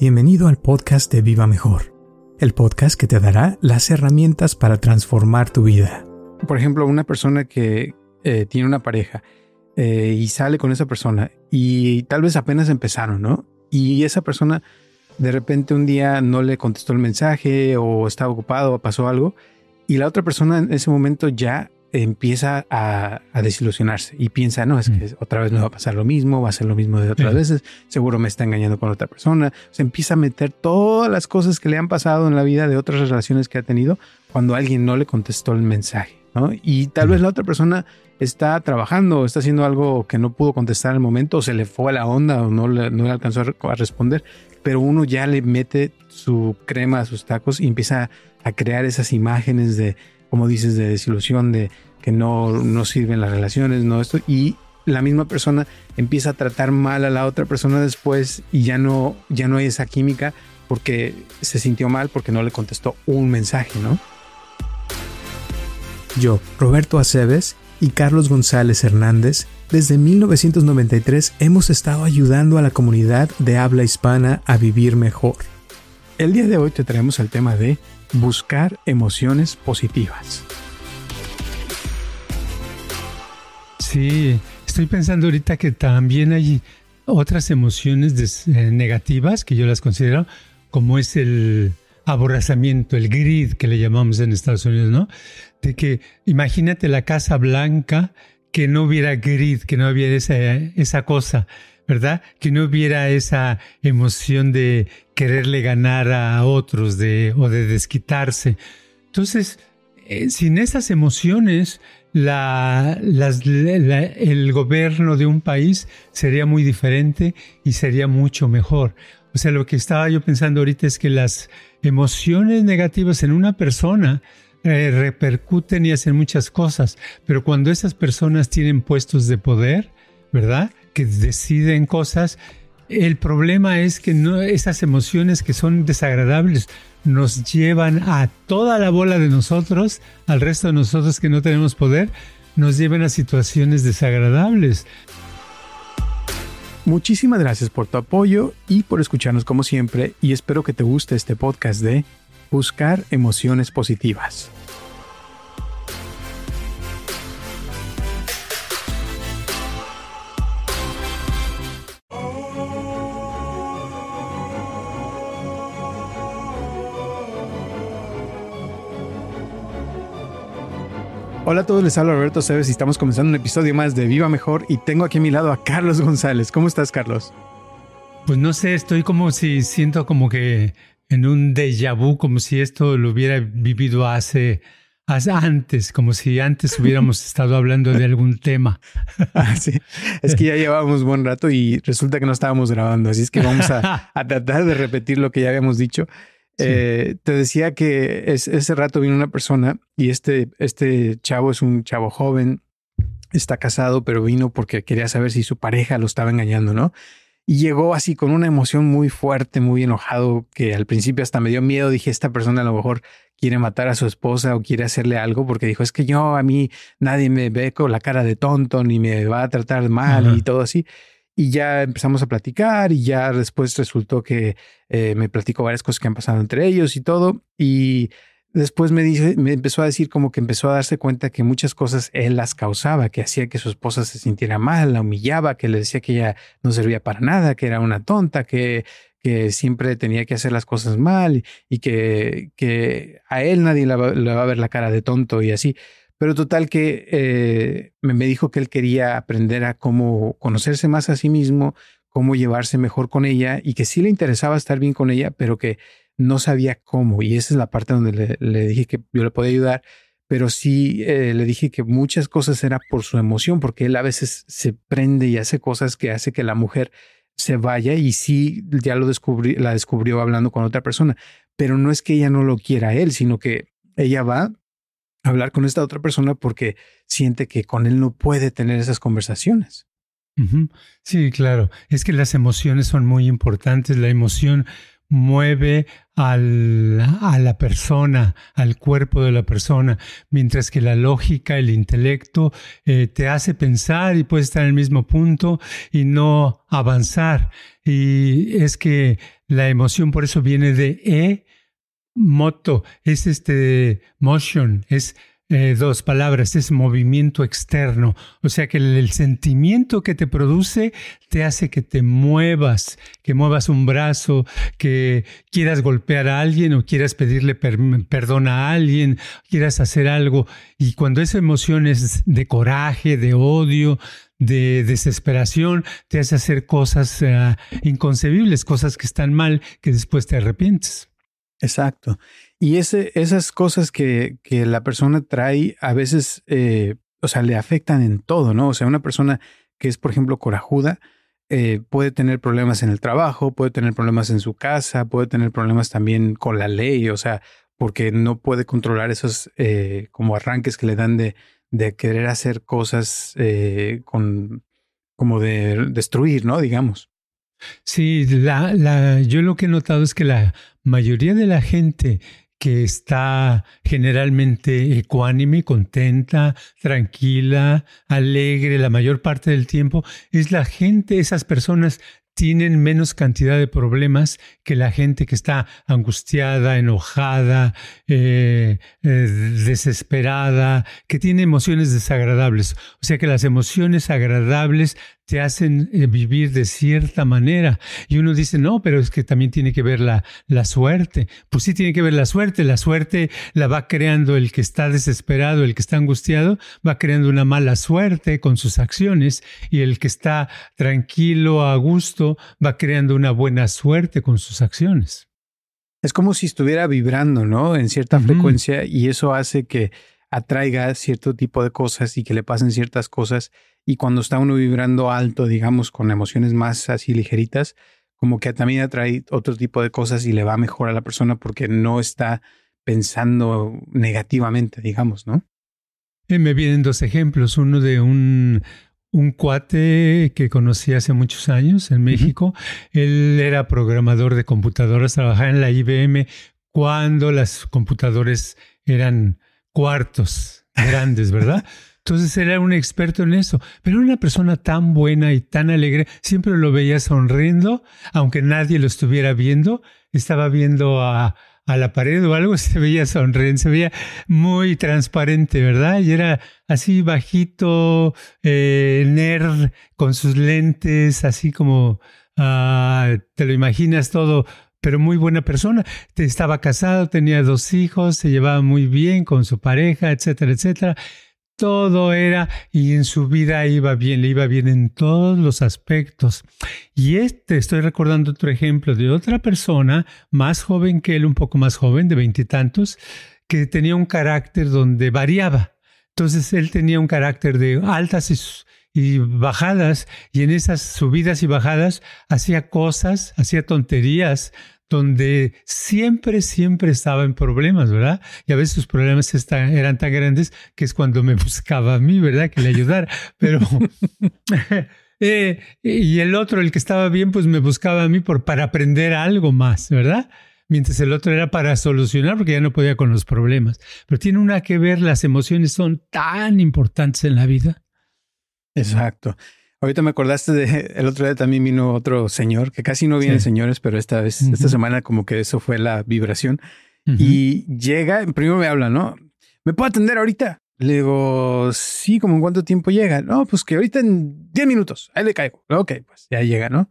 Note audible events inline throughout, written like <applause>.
Bienvenido al podcast de Viva Mejor, el podcast que te dará las herramientas para transformar tu vida. Por ejemplo, una persona que eh, tiene una pareja eh, y sale con esa persona y tal vez apenas empezaron, ¿no? Y esa persona de repente un día no le contestó el mensaje o estaba ocupado o pasó algo y la otra persona en ese momento ya empieza a, desilusionarse y piensa, no, es que otra vez me va a pasar lo mismo, va a ser lo mismo de otras veces, seguro me está engañando con otra persona. Se empieza a meter todas las cosas que le han pasado en la vida de otras relaciones que ha tenido cuando alguien no le contestó el mensaje. ¿no? Y tal vez la otra persona está trabajando, está haciendo algo que no pudo contestar al momento, o se le fue a la onda o no le, no le alcanzó a responder, pero uno ya le mete su crema a sus tacos y empieza a crear esas imágenes de como dices, de desilusión, de que no, no sirven las relaciones, no esto, y la misma persona empieza a tratar mal a la otra persona después y ya no, ya no hay esa química porque se sintió mal porque no le contestó un mensaje, ¿no? Yo, Roberto Aceves y Carlos González Hernández, desde 1993 hemos estado ayudando a la comunidad de habla hispana a vivir mejor. El día de hoy te traemos el tema de buscar emociones positivas. Sí, estoy pensando ahorita que también hay otras emociones eh, negativas que yo las considero, como es el aborazamiento, el grid que le llamamos en Estados Unidos, ¿no? De que imagínate la Casa Blanca que no hubiera grid, que no hubiera esa, esa cosa, ¿verdad? Que no hubiera esa emoción de quererle ganar a otros de, o de desquitarse. Entonces, eh, sin esas emociones, el gobierno de un país sería muy diferente y sería mucho mejor. O sea, lo que estaba yo pensando ahorita es que las emociones negativas en una persona eh, repercuten y hacen muchas cosas, pero cuando esas personas tienen puestos de poder, ¿verdad? que deciden cosas. El problema es que no, esas emociones que son desagradables nos llevan a toda la bola de nosotros, al resto de nosotros que no tenemos poder, nos llevan a situaciones desagradables. Muchísimas gracias por tu apoyo y por escucharnos como siempre y espero que te guste este podcast de Buscar Emociones Positivas. Hola a todos, les habla Roberto Cebes y estamos comenzando un episodio más de Viva Mejor y tengo aquí a mi lado a Carlos González. ¿Cómo estás, Carlos? Pues no sé, estoy como si siento como que en un déjà vu, como si esto lo hubiera vivido hace, antes, como si antes <laughs> hubiéramos estado hablando de algún tema. Ah, sí. Es que ya <laughs> llevábamos buen rato y resulta que no estábamos grabando, así es que vamos a, a tratar de repetir lo que ya habíamos dicho. Eh, te decía que ese rato vino una persona y este, este chavo es un chavo joven, está casado, pero vino porque quería saber si su pareja lo estaba engañando, ¿no? Y llegó así con una emoción muy fuerte, muy enojado, que al principio hasta me dio miedo. Dije, esta persona a lo mejor quiere matar a su esposa o quiere hacerle algo, porque dijo, es que yo a mí nadie me ve con la cara de tonto ni me va a tratar mal y todo así y ya empezamos a platicar y ya después resultó que eh, me platicó varias cosas que han pasado entre ellos y todo. Y después me, dice, me empezó a decir como que empezó a darse cuenta que muchas cosas él las causaba, que hacía que su esposa se sintiera mal, la humillaba, que le decía que ella no servía para nada, que era una tonta, que, que siempre tenía que hacer las cosas mal y que, que a él nadie le le va, a ver la cara de tonto y así. Pero total que eh, me dijo que él quería aprender a cómo conocerse más a sí mismo, cómo llevarse mejor con ella y que sí le interesaba estar bien con ella, pero que no sabía cómo. Y esa es la parte donde le, dije que yo le podía ayudar, pero sí eh, le dije que muchas cosas era por su emoción, porque él a veces se prende y hace cosas que hace que la mujer se vaya y sí, ya lo descubrí, la descubrió hablando con otra persona, pero no es que ella no lo quiera a él, sino que ella va hablar con esta otra persona porque siente que con él no puede tener esas conversaciones. Sí, claro. Es que las emociones son muy importantes. La emoción mueve al, a la persona, al cuerpo de la persona, mientras que la lógica, el intelecto, eh, te hace pensar y puedes estar en el mismo punto y no avanzar. Y es que la emoción por eso viene de e moto, es este motion, es eh, dos palabras, es movimiento externo. O sea que el, sentimiento que te produce te hace que te muevas, que muevas un brazo, que quieras golpear a alguien o quieras pedirle perdón a alguien, quieras hacer algo. Y cuando esa emoción es de coraje, de odio, de desesperación, te hace hacer cosas uh, inconcebibles, cosas que están mal, que después te arrepientes. Exacto. Y esas cosas que, que, la persona trae a veces, eh, o sea, le afectan en todo, ¿no? O sea, una persona que es, por ejemplo, corajuda, eh, puede tener problemas en el trabajo, puede tener problemas en su casa, puede tener problemas también con la ley, o sea, porque no puede controlar esos eh, como arranques que le dan de, de querer hacer cosas con, como de destruir, ¿no? Digamos. Sí, la, la, yo lo que he notado es que la mayoría de la gente que está generalmente ecuánime, contenta, tranquila, alegre la mayor parte del tiempo, es la gente, esas personas tienen menos cantidad de problemas que la gente que está angustiada, enojada, eh, eh, desesperada, que tiene emociones desagradables. O sea que las emociones agradables te hacen eh, vivir de cierta manera. Y uno dice, no, pero es que también tiene que ver la, la suerte. Pues sí tiene que ver la suerte. La suerte la va creando el que está desesperado, el que está angustiado, va creando una mala suerte con sus acciones. Y el que está tranquilo, a gusto, va creando una buena suerte con sus acciones. Es como si estuviera vibrando, ¿no? En cierta frecuencia y eso hace que atraiga cierto tipo de cosas y que le pasen ciertas cosas y cuando está uno vibrando alto, digamos, con emociones más así ligeritas, como que también atrae otro tipo de cosas y le va mejor a la persona porque no está pensando negativamente, digamos, ¿no? Me vienen dos ejemplos, uno de un, un cuate que conocí hace muchos años en México. Él era programador de computadoras, trabajaba en la IBM cuando las computadoras eran cuartos grandes, ¿verdad? <laughs> Entonces era un experto en eso, pero era una persona tan buena y tan alegre, siempre lo veía sonriendo, aunque nadie lo estuviera viendo, estaba viendo a, a la pared o algo, <laughs> se veía sonriendo, se veía muy transparente, ¿verdad? Y era así bajito, eh, nerd, con sus lentes, así como, uh, te lo imaginas todo pero muy buena persona. Estaba casado, tenía dos hijos, se llevaba muy bien con su pareja, etcétera, etcétera todo era y en su vida iba bien, le iba bien en todos los aspectos. Y este, estoy recordando otro ejemplo de otra persona más joven que él, un poco más joven, de veintitantos, que tenía un carácter donde variaba. Entonces él tenía un carácter de altas y bajadas, y en esas subidas y bajadas hacía cosas, hacía tonterías, donde siempre, siempre estaba en problemas, ¿verdad? Y a veces sus problemas eran tan grandes que es cuando me <laughs> buscaba a mí, ¿verdad? Que le ayudara. Pero... <laughs> eh, y el otro, el que estaba bien, pues me buscaba a mí por, para aprender algo más, ¿verdad? Mientras el otro era para solucionar porque ya no podía con los problemas. Pero tiene una que ver, las emociones son tan importantes en la vida. Exacto. Ahorita me acordaste de el otro día también vino otro señor, que casi no vienen señores, pero esta vez, esta semana como que eso fue la vibración. Y llega, primero me habla, ¿no? ¿Me puedo atender ahorita? Le digo, sí, ¿como en cuánto tiempo llega? No, pues que ahorita en 10 minutos, ahí le caigo. Ok, pues ya llega, ¿no?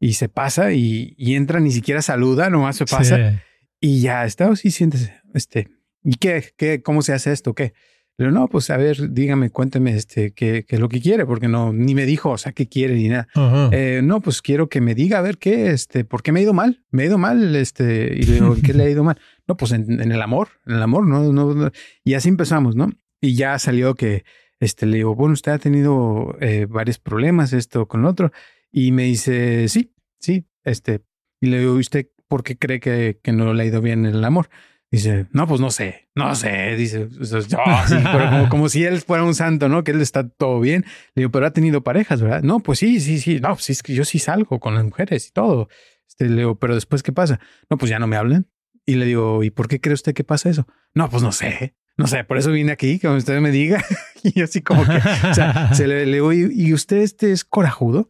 Y se pasa y, entra, ni siquiera saluda, nomás se pasa. Y ya está, sí, siéntese. Este, ¿y qué? ¿Qué? ¿Cómo se hace esto? ¿Qué? Pero no, pues a ver, dígame, cuénteme este, qué, qué, es lo que quiere, porque no, ni me dijo, o sea, qué quiere ni nada. Eh, no, pues quiero que me diga, a ver qué, este, ¿por qué me ha ido mal? Me ha ido mal, este, y le digo, ¿qué le ha ido mal? <laughs> No, pues en, el amor, en el amor, no, no, Y así empezamos, ¿no? Y ya salió que, este, le digo, bueno, usted ha tenido eh, varios problemas, esto con otro. Y me dice, sí, sí, este, y le digo, ¿usted por qué cree que, que no le ha ido bien en el amor? Dice, no, pues no sé, no sé. Dice, pero como, si él fuera un santo, ¿no? Que él está todo bien. Le digo, pero ha tenido parejas, ¿verdad? No, pues sí, sí, sí. No, pues es que yo sí salgo con las mujeres y todo. Este, le digo, pero después, ¿qué pasa? No, pues ya no me hablan. Y le digo, ¿y por qué cree usted que pasa eso? No, pues no sé. No sé, por eso vine aquí, que usted me diga. <laughs> y así como que, se le, le digo, ¿y usted este es corajudo?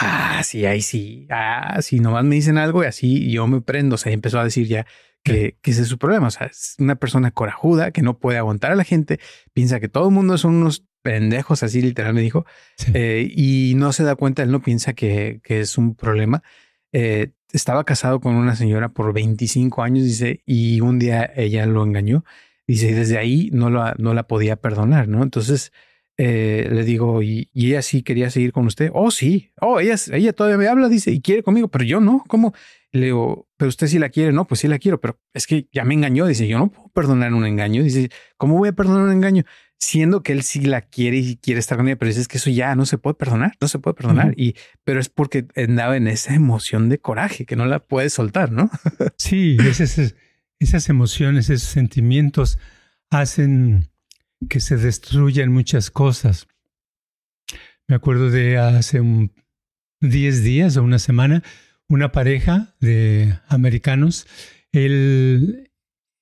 Ah, sí, ahí sí. Ah, sí, nomás me dicen algo y así yo me prendo. O sea, empezó a decir ya que, ese es su problema. O sea, es una persona corajuda que no puede aguantar a la gente, piensa que todo el mundo son unos pendejos, así literal me dijo, eh, y no se da cuenta, él no piensa que, es un problema. Eh, estaba casado con una señora por 25 años, dice, y un día ella lo engañó, dice, y desde ahí no, lo, no la podía perdonar, ¿no? Entonces, eh, le digo, ¿y, ella sí quería seguir con usted? Oh, sí. Oh, ella, ella todavía me habla, dice, y quiere conmigo, pero yo no. ¿Cómo? Le digo, pero usted sí la quiere. No, pues sí la quiero, pero es que ya me engañó. Dice, yo no puedo perdonar un engaño. Dice, ¿cómo voy a perdonar un engaño? Siendo que él sí la quiere y quiere estar con ella, pero dice, es que eso ya no se puede perdonar, no se puede perdonar. Y, pero es porque andaba en esa emoción de coraje que no la puede soltar, ¿no? sí, esas, esas emociones, esos sentimientos hacen que se destruyan muchas cosas. Me acuerdo de hace 10 días o una semana, una pareja de americanos, él,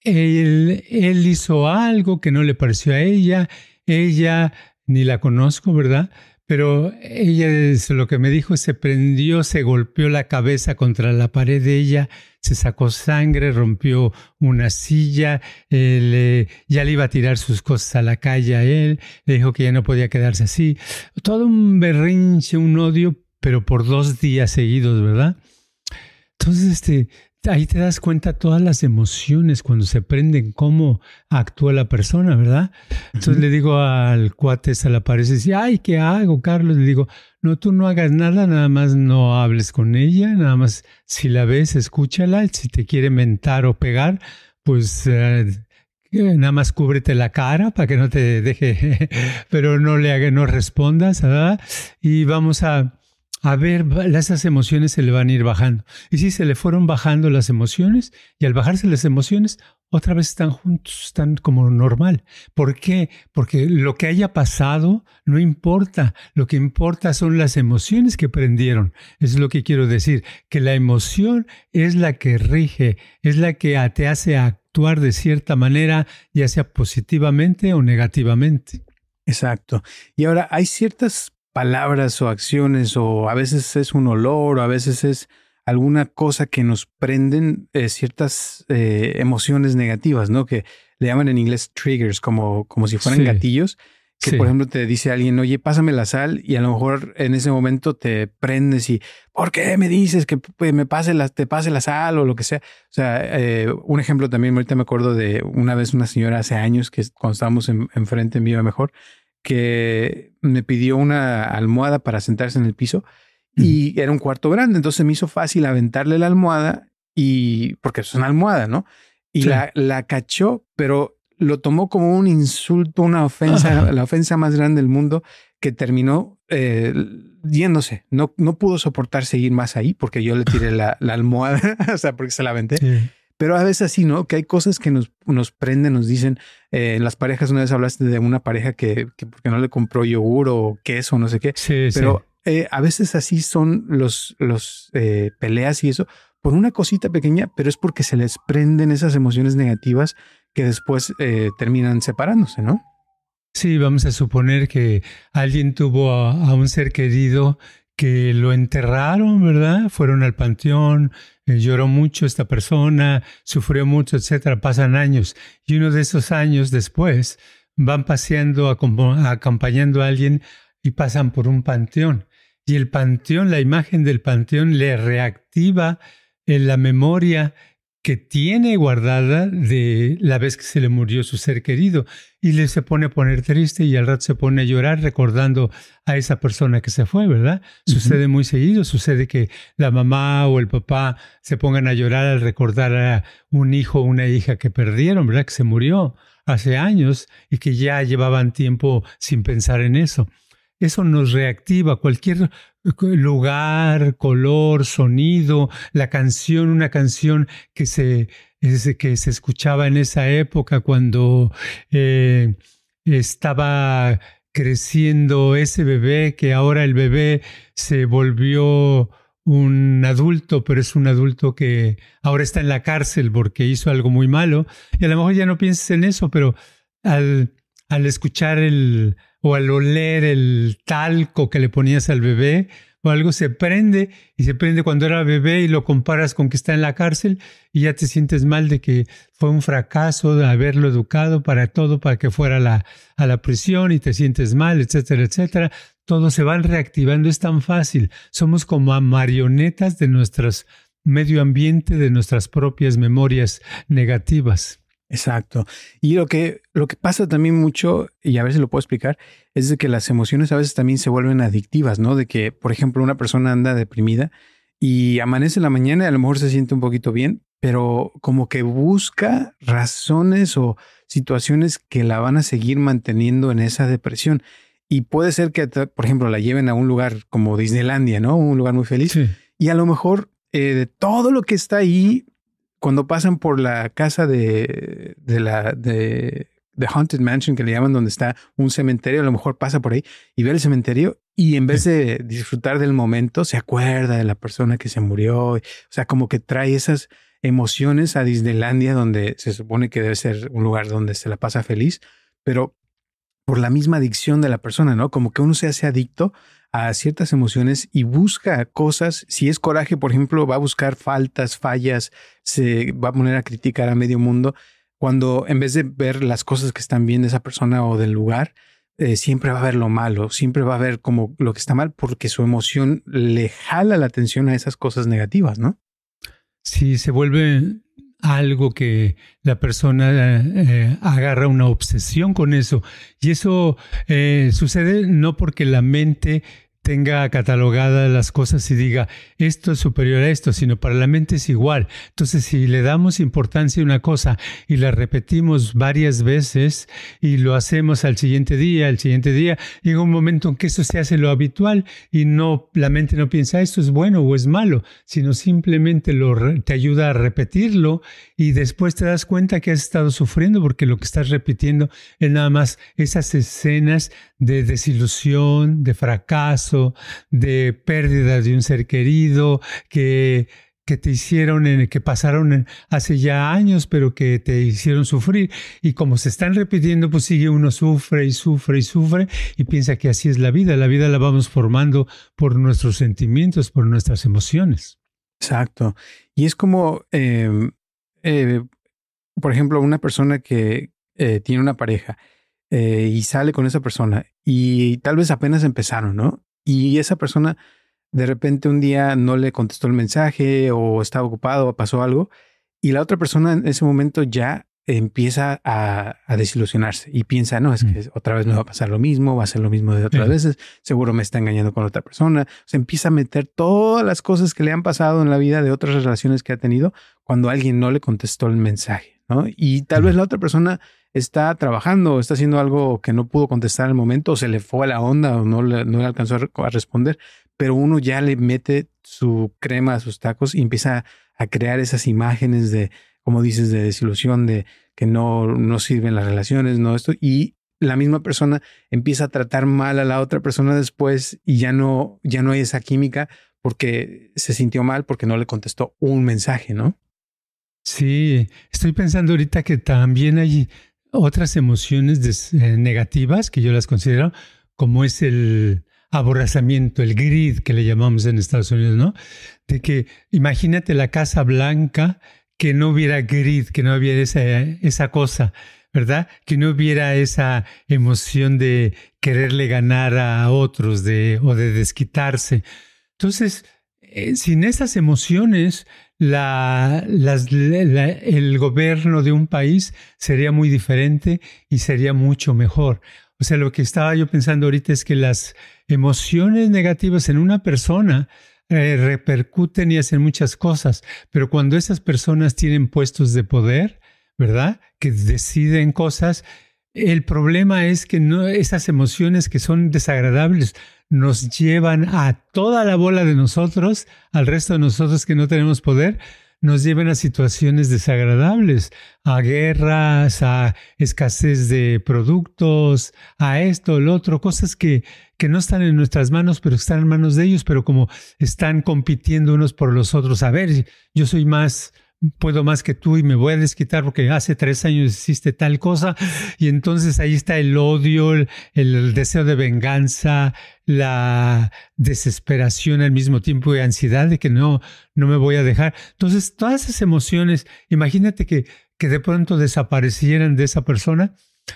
él, él hizo algo que no le pareció a ella, ella ni la conozco, ¿verdad? Pero ella, lo que me dijo, se prendió, se golpeó la cabeza contra la pared de ella, se sacó sangre, rompió una silla, ya le iba a tirar sus cosas a la calle a él, le dijo que ya no podía quedarse así. Todo un berrinche, un odio, pero por dos días seguidos, ¿verdad? Entonces, este, ahí te das cuenta todas las emociones cuando se prenden, cómo actúa la persona, ¿verdad? Entonces le digo al cuate, se le aparece y dice, ay, ¿qué hago, Carlos? Le digo, no, tú no hagas nada, nada más no hables con ella, nada más si la ves, escúchala, si te quiere mentar o pegar, pues... Eh, nada más cúbrete la cara para que no te deje, <laughs> pero no le haga, no respondas, ¿verdad? Y vamos a, a ver, esas emociones se le van a ir bajando. Y sí, se le fueron bajando las emociones y al bajarse las emociones, otra vez están juntos, están como normal. ¿Por qué? Porque lo que haya pasado no importa. Lo que importa son las emociones que prendieron. Es lo que quiero decir, que la emoción es la que rige, es la que te hace actuar de cierta manera, ya sea positivamente o negativamente. Exacto. Y ahora hay ciertas palabras o acciones o a veces es un olor o a veces es alguna cosa que nos prenden eh, ciertas eh, emociones negativas, ¿no? Que le llaman en inglés triggers, como, como si fueran gatillos. Que por ejemplo te dice alguien, oye, pásame la sal y a lo mejor en ese momento te prendes y, ¿por qué me dices que pues, me pase la, te pase la sal o lo que sea? O sea, eh, un ejemplo también, ahorita me acuerdo de una vez una señora hace años que cuando estábamos enfrente en, Viva Mejor, que me pidió una almohada para sentarse en el piso y era un cuarto grande, entonces me hizo fácil aventarle la almohada y porque es una almohada, ¿no? Y la, la cachó, pero lo tomó como un insulto, una ofensa, <laughs> la ofensa más grande del mundo que terminó eh, yéndose. No, no pudo soportar seguir más ahí porque yo le tiré la, la almohada, <laughs> o sea, porque se la aventé. Pero a veces así, ¿no? Que hay cosas que nos, nos prenden, nos dicen, eh, en las parejas, una vez hablaste de una pareja que, que porque no le compró yogur o queso, no sé qué. Sí, pero eh, a veces así son los, los eh, peleas y eso, por una cosita pequeña, pero es porque se les prenden esas emociones negativas que después terminan separándose, ¿no? Sí, vamos a suponer que alguien tuvo a un ser querido que lo enterraron, ¿verdad? Fueron al panteón, eh, lloró mucho esta persona, sufrió mucho, etcétera. Pasan años y uno de esos años después van paseando, acompañando a alguien y pasan por un panteón. Y el panteón, la imagen del panteón le reactiva en la memoria que tiene guardada de la vez que se le murió su ser querido y le se pone a poner triste y al rato se pone a llorar recordando a esa persona que se fue, ¿verdad? Sucede muy seguido, sucede que la mamá o el papá se pongan a llorar al recordar a un hijo o una hija que perdieron, ¿verdad? Que se murió hace años y que ya llevaban tiempo sin pensar en eso. Eso nos reactiva cualquier lugar, color, sonido, la canción, una canción que se, que se escuchaba en esa época cuando eh, estaba creciendo ese bebé, que ahora el bebé se volvió un adulto, pero es un adulto que ahora está en la cárcel porque hizo algo muy malo. Y a lo mejor ya no pienses en eso, pero al, al escuchar el, o al oler el talco que le ponías al bebé o algo se prende y se prende cuando era bebé y lo comparas con que está en la cárcel y ya te sientes mal de que fue un fracaso de haberlo educado para todo, para que fuera a la, a la prisión y te sientes mal, etcétera, etcétera. Todo se van reactivando, es tan fácil. Somos como marionetas de nuestro medio ambiente, de nuestras propias memorias negativas. Exacto. Y lo que, lo que pasa también mucho, y a veces lo puedo explicar, es de que las emociones a veces también se vuelven adictivas, ¿no? De que, por ejemplo, una persona anda deprimida y amanece en la mañana y a lo mejor se siente un poquito bien, pero como que busca razones o situaciones que la van a seguir manteniendo en esa depresión. Y puede ser que, por ejemplo, la lleven a un lugar como Disneylandia, ¿no? Un lugar muy feliz. Y a lo mejor eh, de todo lo que está ahí, cuando pasan por la casa de, de la de, de, Haunted Mansion que le llaman donde está un cementerio, a lo mejor pasa por ahí y ve el cementerio y en vez de disfrutar del momento se acuerda de la persona que se murió, o sea, como que trae esas emociones a Disneylandia donde se supone que debe ser un lugar donde se la pasa feliz, pero por la misma adicción de la persona, ¿no? Como que uno se hace adicto a ciertas emociones y busca cosas. Si es coraje, por ejemplo, va a buscar faltas, fallas, se va a poner a criticar a medio mundo, cuando en vez de ver las cosas que están bien de esa persona o del lugar, eh, siempre va a ver lo malo, siempre va a ver como lo que está mal porque su emoción le jala la atención a esas cosas negativas, ¿no? Sí, se vuelve algo que la persona eh, agarra una obsesión con eso. Y eso eh, sucede no porque la mente tenga catalogadas las cosas y diga esto es superior a esto, sino para la mente es igual. Entonces, si le damos importancia a una cosa y la repetimos varias veces y lo hacemos al siguiente día, al siguiente día, llega un momento en que eso se hace lo habitual y no la mente no piensa esto es bueno o es malo, sino simplemente lo, te ayuda a repetirlo y después te das cuenta que has estado sufriendo porque lo que estás repitiendo es nada más esas escenas de desilusión, de fracaso, de pérdida de un ser querido, que, que te hicieron, que pasaron hace ya años, pero que te hicieron sufrir. Y como se están repitiendo, pues sigue uno sufre y sufre y sufre y piensa que así es la vida. La vida la vamos formando por nuestros sentimientos, por nuestras emociones. Exacto. Y es como, em, eh, por ejemplo, una persona que eh, tiene una pareja eh, y sale con esa persona y tal vez apenas empezaron, ¿no? Y esa persona de repente un día no le contestó el mensaje o estaba ocupado o pasó algo y la otra persona en ese momento ya empieza a, desilusionarse y piensa, no, es que mm. otra vez me va a pasar lo mismo, va a ser lo mismo de otras veces, seguro me está engañando con otra persona. Se empieza a meter todas las cosas que le han pasado en la vida de otras relaciones que ha tenido cuando alguien no le contestó el mensaje, ¿no? Y tal vez la otra persona está trabajando, está haciendo algo que no pudo contestar al momento, o se le fue a la onda, o no le, no le alcanzó a, responder, pero uno ya le mete su crema a sus tacos y empieza a crear esas imágenes de, como dices, de desilusión, de que no, no sirven las relaciones, no esto, y la misma persona empieza a tratar mal a la otra persona después y ya no, ya no hay esa química porque se sintió mal porque no le contestó un mensaje, ¿no? Sí, estoy pensando ahorita que también hay otras emociones eh, negativas que yo las considero, como es el aborazamiento, el grid que le llamamos en Estados Unidos, ¿no? De que imagínate la Casa Blanca que no hubiera grid, que no hubiera esa, esa cosa, ¿verdad? Que no hubiera esa emoción de quererle ganar a otros de, o de desquitarse. Entonces, eh, sin esas emociones, el gobierno de un país sería muy diferente y sería mucho mejor. O sea, lo que estaba yo pensando ahorita es que las emociones negativas en una persona eh, repercuten y hacen muchas cosas, pero cuando esas personas tienen puestos de poder, ¿verdad? Que deciden cosas, el problema es que no, esas emociones que son desagradables nos llevan a toda la bola de nosotros, al resto de nosotros que no tenemos poder, nos llevan a situaciones desagradables, a guerras, a escasez de productos, a esto, lo otro, cosas que, que no están en nuestras manos, pero están en manos de ellos, pero como están compitiendo unos por los otros, a ver, yo soy más puedo más que tú y me voy a desquitar porque hace tres años hiciste tal cosa. Y entonces ahí está el odio, el, deseo de venganza, la desesperación al mismo tiempo y ansiedad de que no, no me voy a dejar. Entonces todas esas emociones, imagínate que, que de pronto desaparecieran de esa persona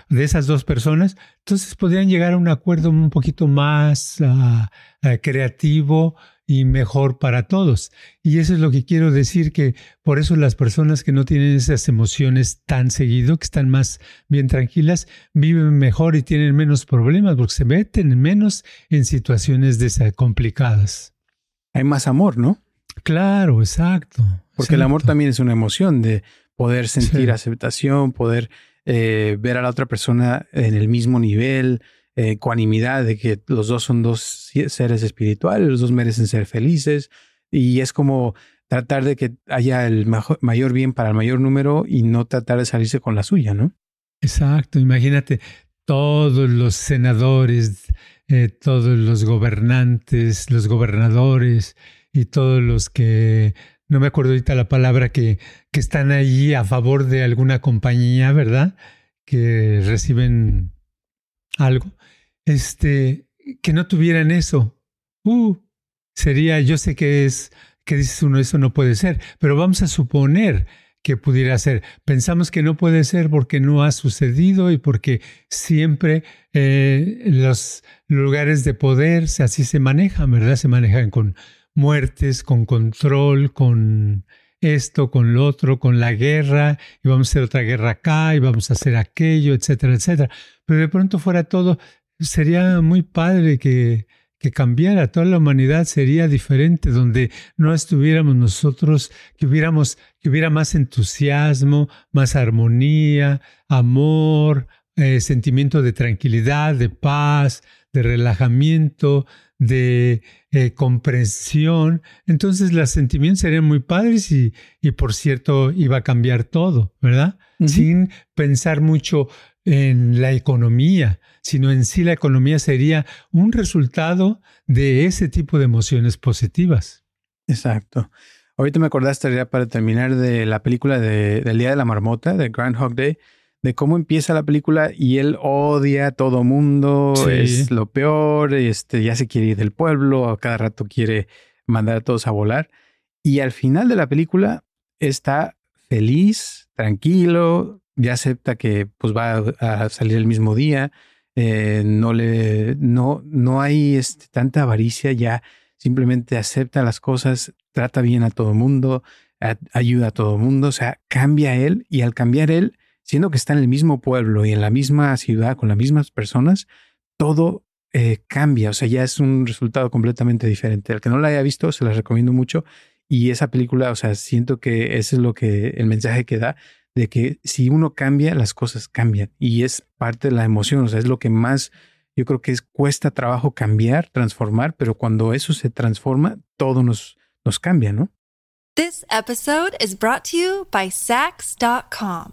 de esas dos personas, entonces podrían llegar a un acuerdo un poquito más ah, ah, creativo, y mejor para todos. Y eso es lo que quiero decir, que por eso las personas que no tienen esas emociones tan seguido, que están más bien tranquilas, viven mejor y tienen menos problemas, porque se meten menos en situaciones complicadas. Hay más amor, ¿no? Claro, exacto. Porque el amor también es una emoción de poder sentir aceptación, poder eh, ver a la otra persona en el mismo nivel, ecuanimidad de que los dos son dos seres espirituales, los dos merecen ser felices y es como tratar de que haya el mayor bien para el mayor número y no tratar de salirse con la suya, ¿no? Exacto, imagínate todos los senadores, eh, todos los gobernantes, los gobernadores y todos los que, no me acuerdo ahorita la palabra, que, que están allí a favor de alguna compañía, ¿verdad? Que reciben algo este, que no tuvieran eso. Uh, sería, yo sé que es, que dices uno, eso no puede ser, pero vamos a suponer que pudiera ser. Pensamos que no puede ser porque no ha sucedido y porque siempre eh, los lugares de poder así se manejan, ¿verdad? Se manejan con muertes, con control, con esto, con lo otro, con la guerra, y vamos a hacer otra guerra acá, y vamos a hacer aquello, etcétera, etcétera. Pero de pronto fuera todo sería muy padre que, que cambiara, toda la humanidad sería diferente, donde no estuviéramos nosotros, que hubiéramos, que hubiera más entusiasmo, más armonía, amor, eh, sentimiento de tranquilidad, de paz, de relajamiento, de eh, comprensión. Entonces los sentimientos serían muy padres y, y por cierto iba a cambiar todo, ¿verdad? Sin pensar mucho en la economía, sino en sí la economía sería un resultado de ese tipo de emociones positivas. Exacto. Ahorita me acordaste ya para terminar de la película de, del Día de la Marmota, de Groundhog Day, de cómo empieza la película y él odia a todo mundo, es lo peor, este, ya se quiere ir del pueblo, a cada rato quiere mandar a todos a volar. Y al final de la película está feliz, tranquilo, ya acepta que pues va a salir el mismo día, eh, no le, no, no hay este, tanta avaricia, ya simplemente acepta las cosas, trata bien a todo mundo, ayuda a todo mundo, o sea, cambia él y al cambiar él, siendo que está en el mismo pueblo y en la misma ciudad con las mismas personas, todo eh, cambia, o sea, ya es un resultado completamente diferente. Al que no la haya visto, se la recomiendo mucho. Y esa película, o sea, siento que ese es lo que el mensaje que da de que si uno cambia, las cosas cambian y es parte de la emoción, o sea, es lo que más yo creo que es, cuesta trabajo cambiar, transformar, pero cuando eso se transforma, todo nos, nos cambia, ¿no? This episode is brought to you by Sax.com.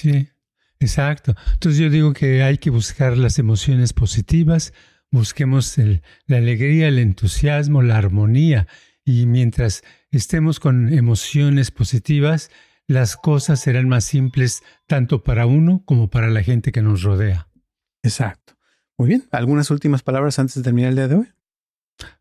Sí, exacto. Entonces yo digo que hay que buscar las emociones positivas, busquemos el, la alegría, el entusiasmo, la armonía. Y mientras estemos con emociones positivas, las cosas serán más simples tanto para uno como para la gente que nos rodea. Exacto. Muy bien. ¿Algunas últimas palabras antes de terminar el día de hoy?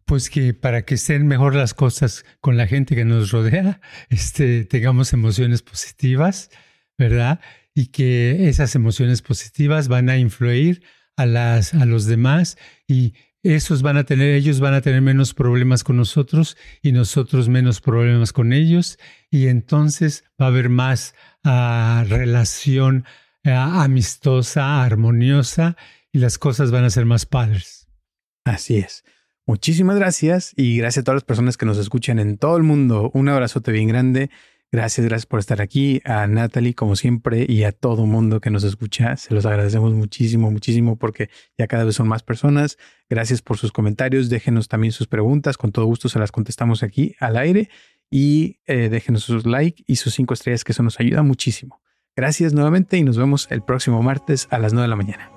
Pues que para que estén mejor las cosas con la gente que nos rodea, <laughs> este, tengamos emociones positivas, ¿verdad? Y que esas emociones positivas van a influir a, las, a los demás y esos van a tener, ellos van a tener menos problemas con nosotros y nosotros menos problemas con ellos y entonces va a haber más uh, relación uh, amistosa, armoniosa y las cosas van a ser más padres. Así es. Muchísimas gracias y gracias a todas las personas que nos escuchan en todo el mundo. Un abrazote bien grande. Gracias, gracias por estar aquí. A Natalie, como siempre, y a todo mundo que nos escucha. Se los agradecemos muchísimo, muchísimo, porque ya cada vez son más personas. Gracias por sus comentarios. Déjenos también sus preguntas. Con todo gusto se las contestamos aquí al aire. Y eh, déjenos sus like y sus cinco estrellas, que eso nos ayuda muchísimo. Gracias nuevamente y nos vemos el próximo martes a las 9 de la mañana.